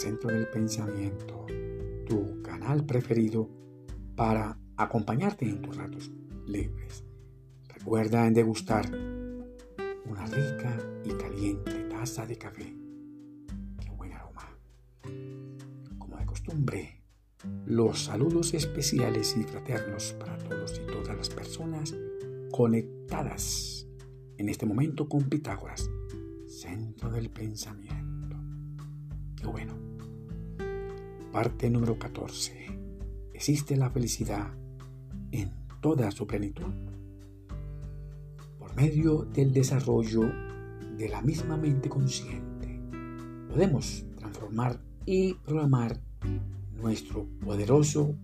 Centro del Pensamiento, tu canal preferido para acompañarte en tus ratos libres. Recuerda en degustar una rica y caliente taza de café. Qué buen aroma. Como de costumbre, los saludos especiales y fraternos para todos y todas las personas conectadas en este momento con Pitágoras, centro del pensamiento. Qué bueno. Parte número 14. ¿Existe la felicidad en toda su plenitud? Por medio del desarrollo de la misma mente consciente, podemos transformar y programar nuestro poderoso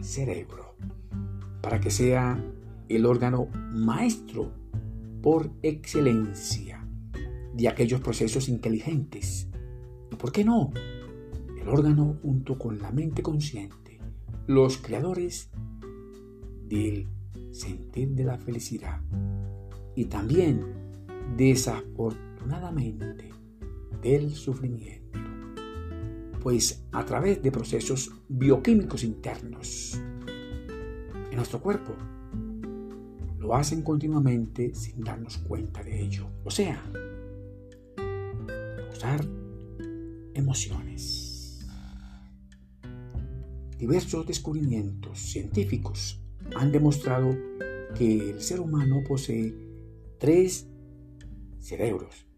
cerebro para que sea el órgano maestro por excelencia de aquellos procesos inteligentes. ¿Y por qué no? El órgano junto con la mente consciente, los creadores del sentir de la felicidad y también desafortunadamente del sufrimiento pues a través de procesos bioquímicos internos en nuestro cuerpo lo hacen continuamente sin darnos cuenta de ello. O sea, usar emociones. Diversos descubrimientos científicos han demostrado que el ser humano posee tres cerebros,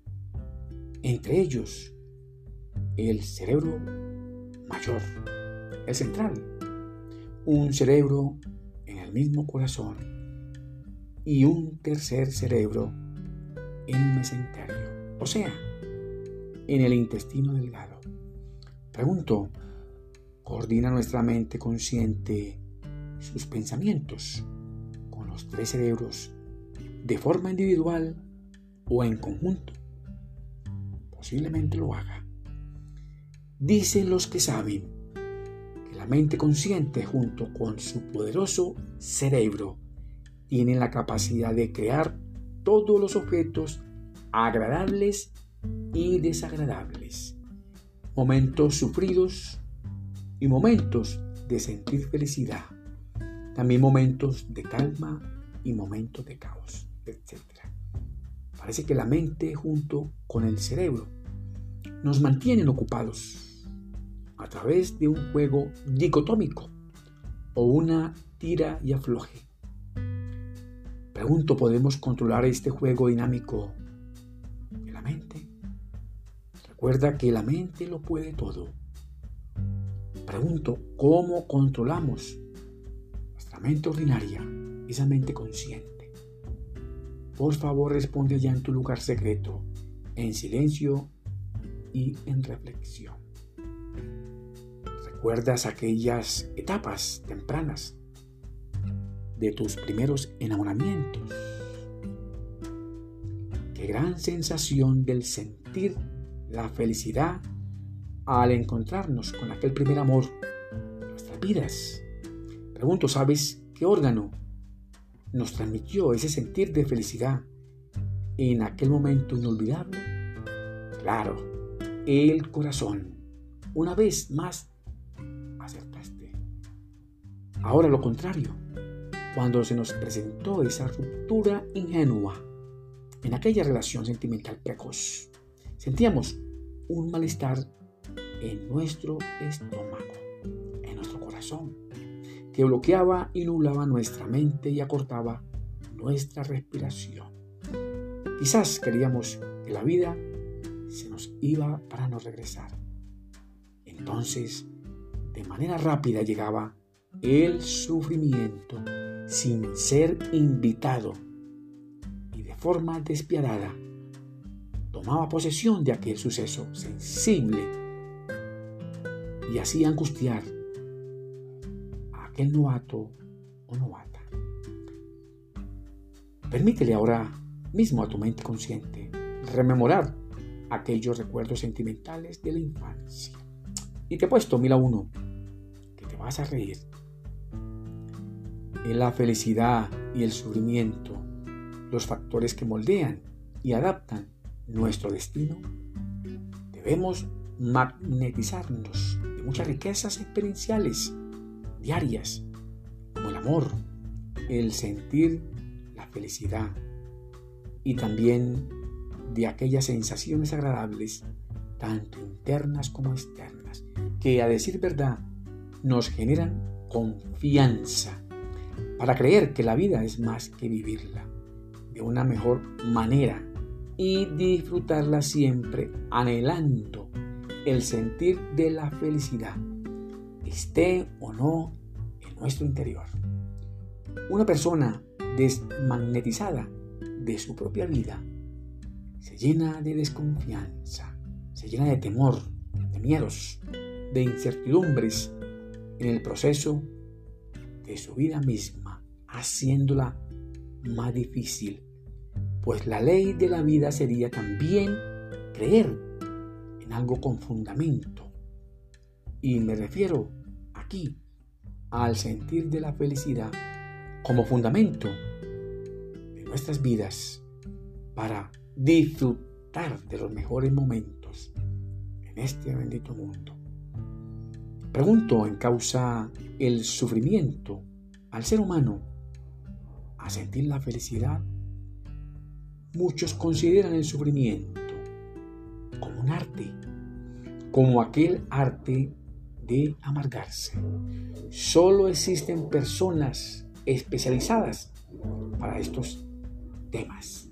entre ellos el cerebro mayor, el central, un cerebro en el mismo corazón y un tercer cerebro en el mesenterio, o sea, en el intestino delgado. Pregunto, ¿coordina nuestra mente consciente sus pensamientos con los tres cerebros de forma individual o en conjunto? Posiblemente lo haga. Dicen los que saben que la mente consciente junto con su poderoso cerebro tienen la capacidad de crear todos los objetos agradables y desagradables, momentos sufridos y momentos de sentir felicidad, también momentos de calma y momentos de caos, etc. Parece que la mente junto con el cerebro nos mantienen ocupados a través de un juego dicotómico o una tira y afloje. Pregunto, ¿podemos controlar este juego dinámico de la mente? Recuerda que la mente lo puede todo. Pregunto, ¿cómo controlamos nuestra mente ordinaria, esa mente consciente? Por favor, responde ya en tu lugar secreto, en silencio y en reflexión. ¿Recuerdas aquellas etapas tempranas de tus primeros enamoramientos? Qué gran sensación del sentir la felicidad al encontrarnos con aquel primer amor nuestras vidas. Pregunto, ¿sabes qué órgano nos transmitió ese sentir de felicidad en aquel momento inolvidable? Claro, el corazón. Una vez más, acertaste. Ahora lo contrario, cuando se nos presentó esa ruptura ingenua en aquella relación sentimental precoz, sentíamos un malestar en nuestro estómago, en nuestro corazón, que bloqueaba y nublaba nuestra mente y acortaba nuestra respiración. Quizás queríamos que la vida se nos iba para no regresar. Entonces, de manera rápida llegaba el sufrimiento sin ser invitado y de forma despiadada tomaba posesión de aquel suceso sensible y hacía angustiar a aquel novato o novata. Permítele ahora mismo a tu mente consciente rememorar aquellos recuerdos sentimentales de la infancia. Y te he puesto mil a uno, que te vas a reír. En la felicidad y el sufrimiento, los factores que moldean y adaptan nuestro destino, debemos magnetizarnos muchas riquezas experienciales diarias, como el amor, el sentir la felicidad y también de aquellas sensaciones agradables, tanto internas como externas, que a decir verdad nos generan confianza para creer que la vida es más que vivirla de una mejor manera y disfrutarla siempre anhelando el sentir de la felicidad, esté o no en nuestro interior. Una persona desmagnetizada de su propia vida se llena de desconfianza, se llena de temor, de miedos, de incertidumbres en el proceso de su vida misma, haciéndola más difícil, pues la ley de la vida sería también creer en algo con fundamento. Y me refiero aquí al sentir de la felicidad como fundamento de nuestras vidas para disfrutar de los mejores momentos en este bendito mundo. Pregunto en causa el sufrimiento al ser humano a sentir la felicidad. Muchos consideran el sufrimiento como aquel arte de amargarse. Solo existen personas especializadas para estos temas.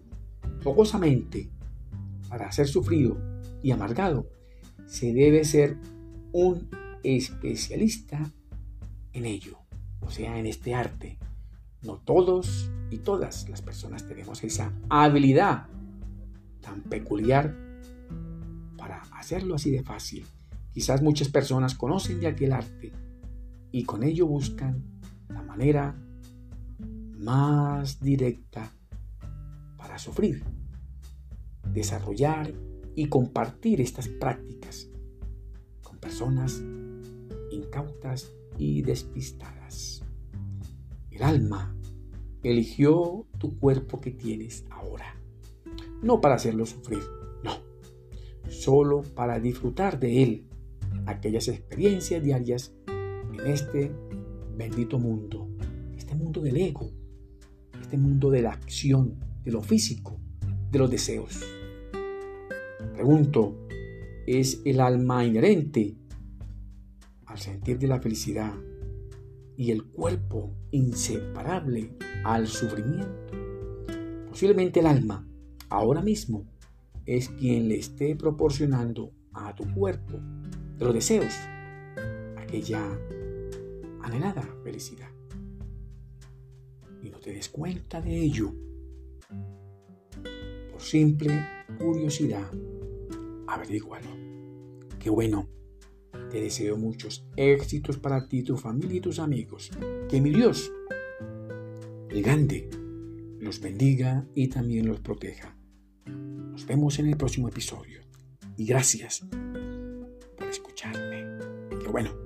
Focosamente, para ser sufrido y amargado, se debe ser un especialista en ello, o sea, en este arte. No todos y todas las personas tenemos esa habilidad tan peculiar hacerlo así de fácil. Quizás muchas personas conocen de aquel arte y con ello buscan la manera más directa para sufrir, desarrollar y compartir estas prácticas con personas incautas y despistadas. El alma eligió tu cuerpo que tienes ahora, no para hacerlo sufrir, solo para disfrutar de él, aquellas experiencias diarias en este bendito mundo, este mundo del ego, este mundo de la acción, de lo físico, de los deseos. Pregunto, ¿es el alma inherente al sentir de la felicidad y el cuerpo inseparable al sufrimiento. Posiblemente el alma, ahora mismo, es quien le esté proporcionando a tu cuerpo los deseos aquella anhelada felicidad. Y no te des cuenta de ello. Por simple curiosidad, averígualo. Qué bueno te deseo muchos éxitos para ti, tu familia y tus amigos. Que mi Dios, el grande, los bendiga y también los proteja. Nos vemos en el próximo episodio. Y gracias por escucharme. Qué bueno.